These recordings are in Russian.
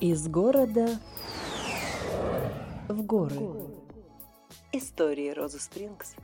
Из города в горы. Истории Розы Спрингс.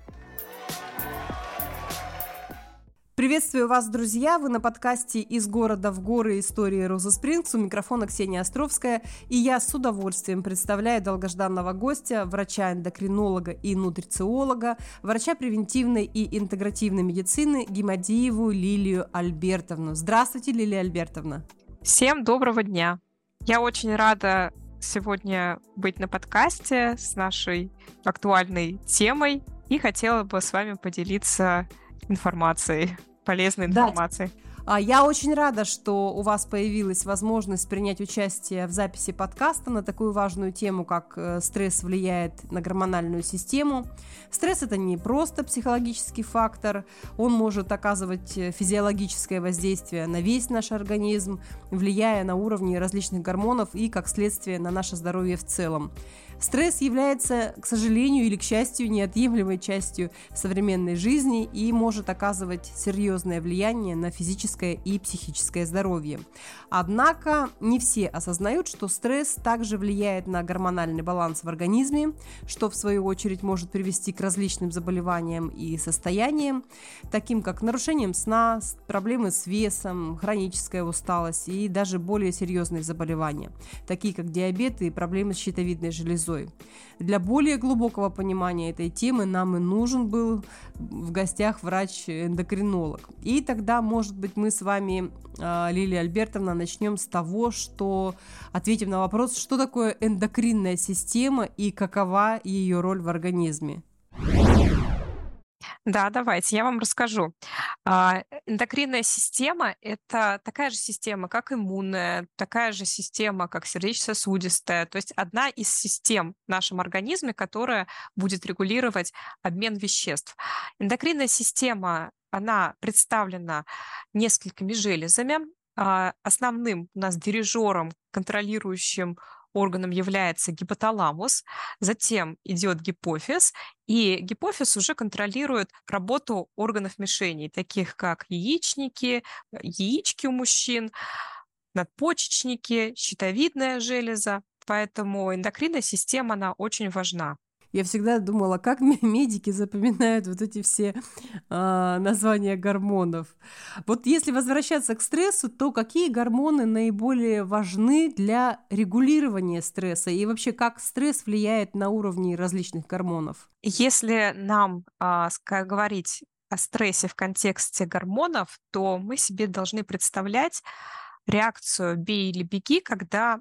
Приветствую вас, друзья! Вы на подкасте «Из города в горы. Истории Розы Спрингс». У микрофона Ксения Островская. И я с удовольствием представляю долгожданного гостя, врача-эндокринолога и нутрициолога, врача превентивной и интегративной медицины Гемодиеву Лилию Альбертовну. Здравствуйте, Лилия Альбертовна! Всем доброго дня! Я очень рада сегодня быть на подкасте с нашей актуальной темой и хотела бы с вами поделиться информацией, полезной информацией. Да. А, я очень рада, что у вас появилась возможность принять участие в записи подкаста на такую важную тему, как э, стресс влияет на гормональную систему. Стресс это не просто психологический фактор, он может оказывать э, физиологическое воздействие на весь наш организм, влияя на уровни различных гормонов и, как следствие, на наше здоровье в целом. Стресс является, к сожалению или к счастью, неотъемлемой частью современной жизни и может оказывать серьезное влияние на физическое и психическое здоровье. Однако не все осознают, что стресс также влияет на гормональный баланс в организме, что в свою очередь может привести к различным заболеваниям и состояниям, таким как нарушением сна, проблемы с весом, хроническая усталость и даже более серьезные заболевания, такие как диабет и проблемы с щитовидной железой слезой. Для более глубокого понимания этой темы нам и нужен был в гостях врач-эндокринолог. И тогда, может быть, мы с вами, а, Лилия Альбертовна, начнем с того, что ответим на вопрос, что такое эндокринная система и какова ее роль в организме. Да, давайте, я вам расскажу. А, эндокринная система – это такая же система, как иммунная, такая же система, как сердечно-сосудистая, то есть одна из систем в нашем организме, которая будет регулировать обмен веществ. Эндокринная система, она представлена несколькими железами, а, основным у нас дирижером, контролирующим органом является гипоталамус, затем идет гипофиз, и гипофиз уже контролирует работу органов мишеней, таких как яичники, яички у мужчин, надпочечники, щитовидная железа. Поэтому эндокринная система, она очень важна. Я всегда думала, как медики запоминают вот эти все э, названия гормонов. Вот если возвращаться к стрессу, то какие гормоны наиболее важны для регулирования стресса и вообще как стресс влияет на уровни различных гормонов? Если нам э, говорить о стрессе в контексте гормонов, то мы себе должны представлять реакцию «бей или беги», когда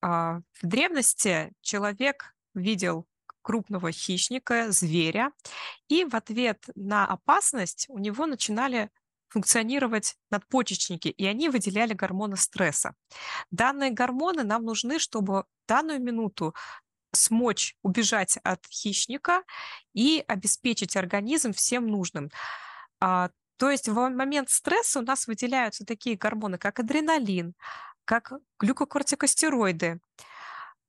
э, в древности человек видел крупного хищника, зверя, и в ответ на опасность у него начинали функционировать надпочечники, и они выделяли гормоны стресса. Данные гормоны нам нужны, чтобы данную минуту смочь убежать от хищника и обеспечить организм всем нужным. А, то есть в момент стресса у нас выделяются такие гормоны, как адреналин, как глюкокортикостероиды,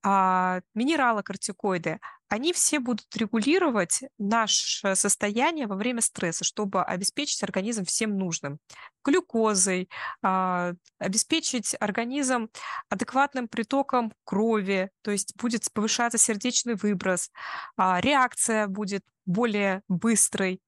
а, минералокортикоиды, они все будут регулировать наше состояние во время стресса, чтобы обеспечить организм всем нужным. Глюкозой, а, обеспечить организм адекватным притоком крови, то есть будет повышаться сердечный выброс, а, реакция будет более быстрой,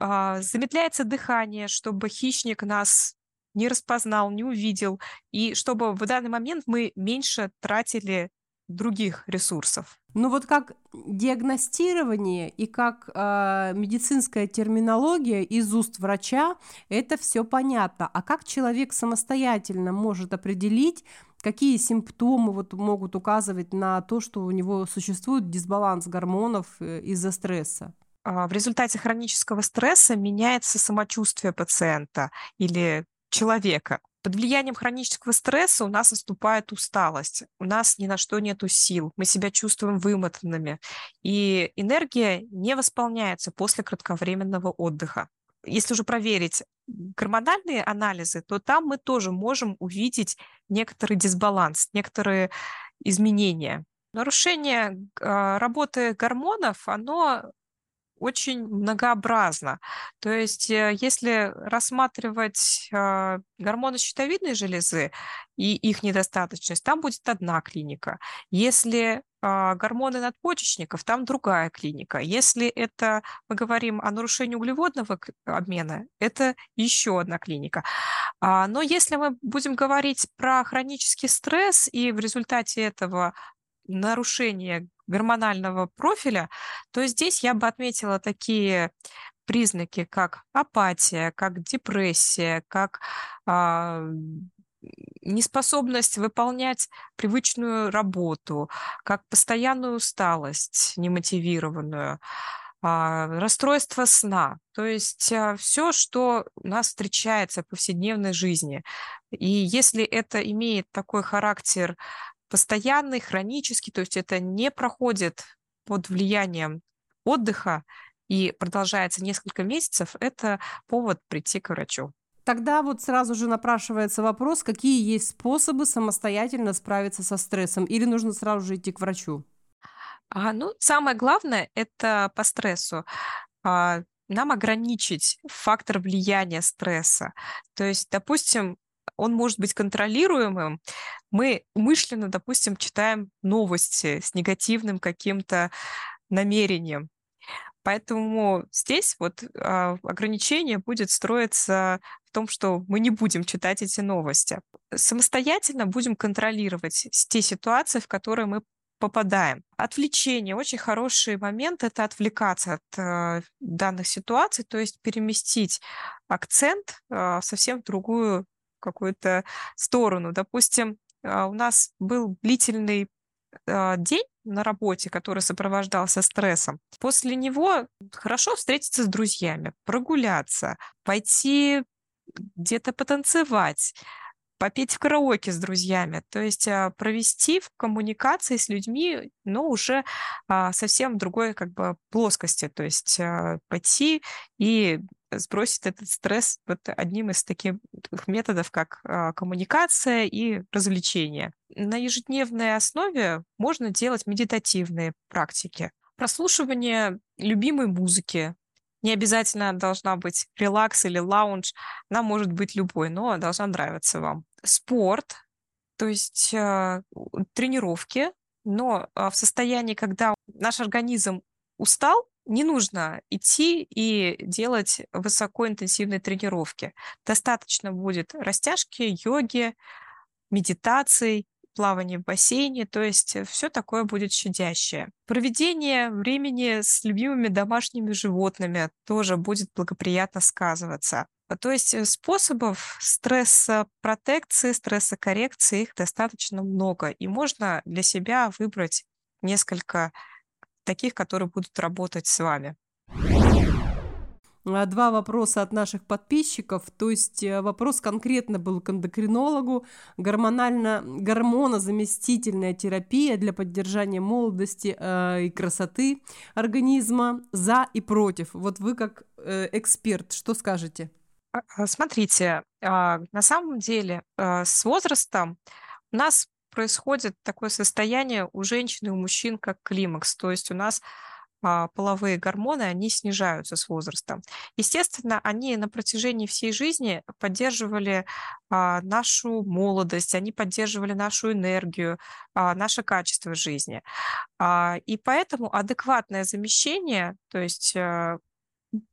замедляется дыхание, чтобы хищник нас не распознал, не увидел, и чтобы в данный момент мы меньше тратили других ресурсов. Ну вот как диагностирование и как э, медицинская терминология из уст врача, это все понятно. А как человек самостоятельно может определить, какие симптомы вот могут указывать на то, что у него существует дисбаланс гормонов э, из-за стресса? А, в результате хронического стресса меняется самочувствие пациента или человека. Под влиянием хронического стресса у нас наступает усталость, у нас ни на что нету сил, мы себя чувствуем вымотанными, и энергия не восполняется после кратковременного отдыха. Если уже проверить гормональные анализы, то там мы тоже можем увидеть некоторый дисбаланс, некоторые изменения. Нарушение а, работы гормонов, оно очень многообразно. То есть э, если рассматривать э, гормоны щитовидной железы и их недостаточность, там будет одна клиника. Если а, гормоны надпочечников, там другая клиника. Если это мы говорим о нарушении углеводного обмена, это еще одна клиника. А, но если мы будем говорить про хронический стресс и в результате этого нарушение гормонального профиля, то здесь я бы отметила такие признаки, как апатия, как депрессия, как а, неспособность выполнять привычную работу, как постоянную усталость немотивированную, а, расстройство сна, то есть а, все, что у нас встречается в повседневной жизни. И если это имеет такой характер постоянный, хронический, то есть это не проходит под влиянием отдыха и продолжается несколько месяцев, это повод прийти к врачу. Тогда вот сразу же напрашивается вопрос, какие есть способы самостоятельно справиться со стрессом, или нужно сразу же идти к врачу? А, ну, самое главное это по стрессу. А, нам ограничить фактор влияния стресса. То есть, допустим, он может быть контролируемым. Мы умышленно, допустим, читаем новости с негативным каким-то намерением. Поэтому здесь вот э, ограничение будет строиться в том, что мы не будем читать эти новости. Самостоятельно будем контролировать те ситуации, в которые мы попадаем. Отвлечение. Очень хороший момент — это отвлекаться от э, данных ситуаций, то есть переместить акцент э, совсем в другую какую-то сторону. Допустим, э, у нас был длительный э, день, на работе, который сопровождался стрессом. После него хорошо встретиться с друзьями, прогуляться, пойти где-то потанцевать, попеть в караоке с друзьями, то есть а, провести в коммуникации с людьми, но уже а, совсем в другой как бы плоскости, то есть а, пойти и сбросить этот стресс вот одним из таких методов, как коммуникация и развлечение. На ежедневной основе можно делать медитативные практики. Прослушивание любимой музыки, не обязательно должна быть релакс или лаунж, она может быть любой, но должна нравиться вам. Спорт, то есть э, тренировки, но э, в состоянии, когда наш организм устал, не нужно идти и делать высокоинтенсивные тренировки. Достаточно будет растяжки, йоги, медитаций, плавание в бассейне, то есть э, все такое будет щадящее. Проведение времени с любимыми домашними животными тоже будет благоприятно сказываться. То есть э, способов стресса-протекции, стресса-коррекции их достаточно много, и можно для себя выбрать несколько таких, которые будут работать с вами. А, два вопроса от наших подписчиков. То есть э, вопрос конкретно был к эндокринологу. Гормонально, гормонозаместительная терапия для поддержания молодости э, и красоты организма за и против. Вот вы как э, эксперт, что скажете? А, а, смотрите, на самом деле с возрастом у нас происходит такое состояние у женщин и у мужчин, как климакс. То есть у нас половые гормоны, они снижаются с возрастом. Естественно, они на протяжении всей жизни поддерживали а, нашу молодость, они поддерживали нашу энергию, а, наше качество жизни. И поэтому адекватное замещение, то есть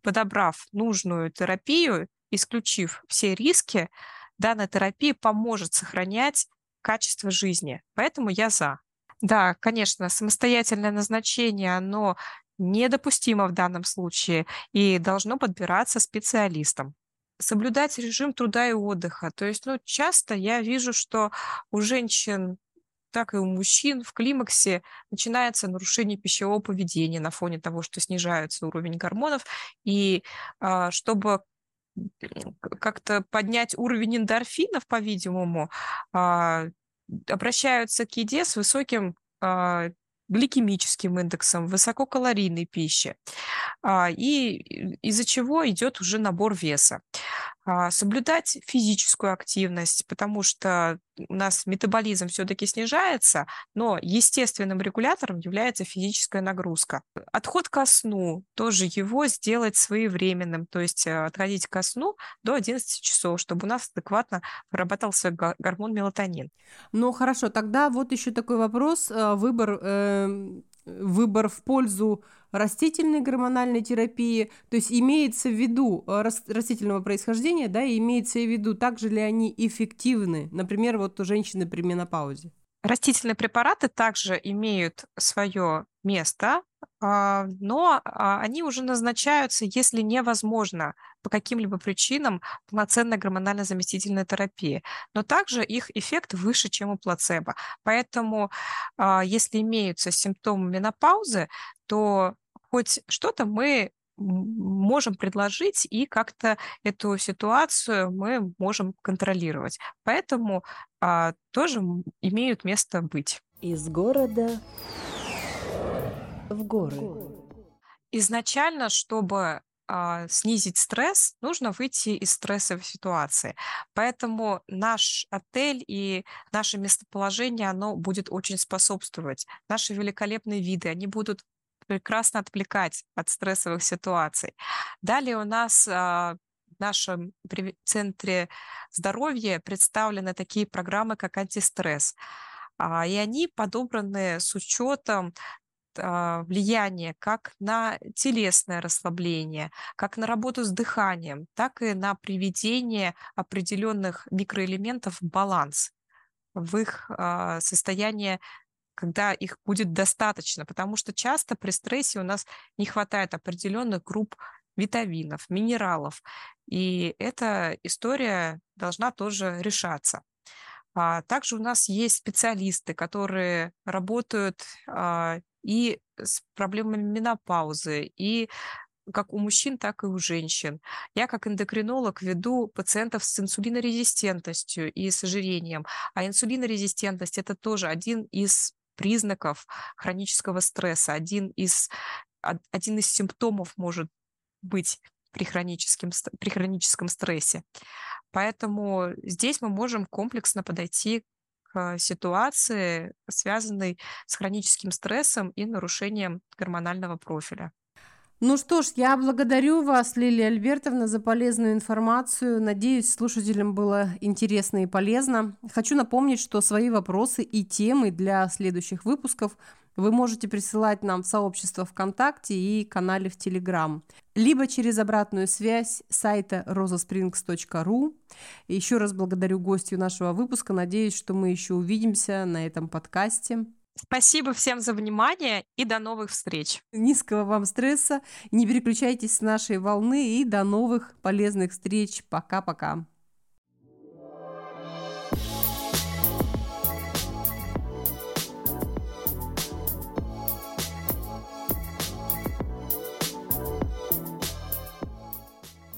подобрав нужную терапию, исключив все риски, данная терапия поможет сохранять качество жизни. Поэтому я за. Да, конечно, самостоятельное назначение, оно недопустимо в данном случае и должно подбираться специалистом соблюдать режим труда и отдыха. То есть, ну, часто я вижу, что у женщин так и у мужчин в климаксе начинается нарушение пищевого поведения на фоне того, что снижается уровень гормонов. И а, чтобы как-то поднять уровень эндорфинов, по-видимому, а, обращаются к еде с высоким а, гликемическим индексом, высококалорийной пищи, а, и из-за чего идет уже набор веса. А, соблюдать физическую активность, потому что у нас метаболизм все-таки снижается, но естественным регулятором является физическая нагрузка. Отход ко сну, тоже его сделать своевременным, то есть э, отходить ко сну до 11 часов, чтобы у нас адекватно вырабатывался гормон мелатонин. Ну хорошо, тогда вот еще такой вопрос, э, выбор, э, выбор в пользу растительной гормональной терапии, то есть имеется в виду э, растительного происхождения, да, и имеется в виду, также ли они эффективны, например, вот у женщины при менопаузе. Растительные препараты также имеют свое место, но а, они уже назначаются, если невозможно по каким-либо причинам полноценная гормонально-заместительная терапия. Но также их эффект выше, чем у плацебо. Поэтому, а, если имеются симптомы менопаузы, то хоть что-то мы можем предложить, и как-то эту ситуацию мы можем контролировать. Поэтому а, тоже имеют место быть. Из города в горы. Изначально, чтобы а, снизить стресс, нужно выйти из стрессовой ситуации. Поэтому наш отель и наше местоположение, оно будет очень способствовать. Наши великолепные виды, они будут прекрасно отвлекать от стрессовых ситуаций. Далее у нас а, в нашем центре здоровья представлены такие программы, как антистресс. А, и они подобраны с учетом а, влияния как на телесное расслабление, как на работу с дыханием, так и на приведение определенных микроэлементов в баланс в их состояние когда их будет достаточно, потому что часто при стрессе у нас не хватает определенных групп витаминов, минералов, и эта история должна тоже решаться. А также у нас есть специалисты, которые работают а, и с проблемами менопаузы, и как у мужчин, так и у женщин. Я как эндокринолог веду пациентов с инсулинорезистентностью и с ожирением. А инсулинорезистентность – это тоже один из признаков хронического стресса. Один из, один из симптомов может быть при, хроническом, при хроническом стрессе. Поэтому здесь мы можем комплексно подойти ситуации, связанной с хроническим стрессом и нарушением гормонального профиля. Ну что ж, я благодарю вас, Лилия Альбертовна, за полезную информацию. Надеюсь, слушателям было интересно и полезно. Хочу напомнить, что свои вопросы и темы для следующих выпусков вы можете присылать нам в сообщество ВКонтакте и канале в Телеграм, либо через обратную связь сайта rosasprings.ru. Еще раз благодарю гостю нашего выпуска. Надеюсь, что мы еще увидимся на этом подкасте. Спасибо всем за внимание и до новых встреч. Низкого вам стресса, не переключайтесь с нашей волны и до новых полезных встреч. Пока-пока.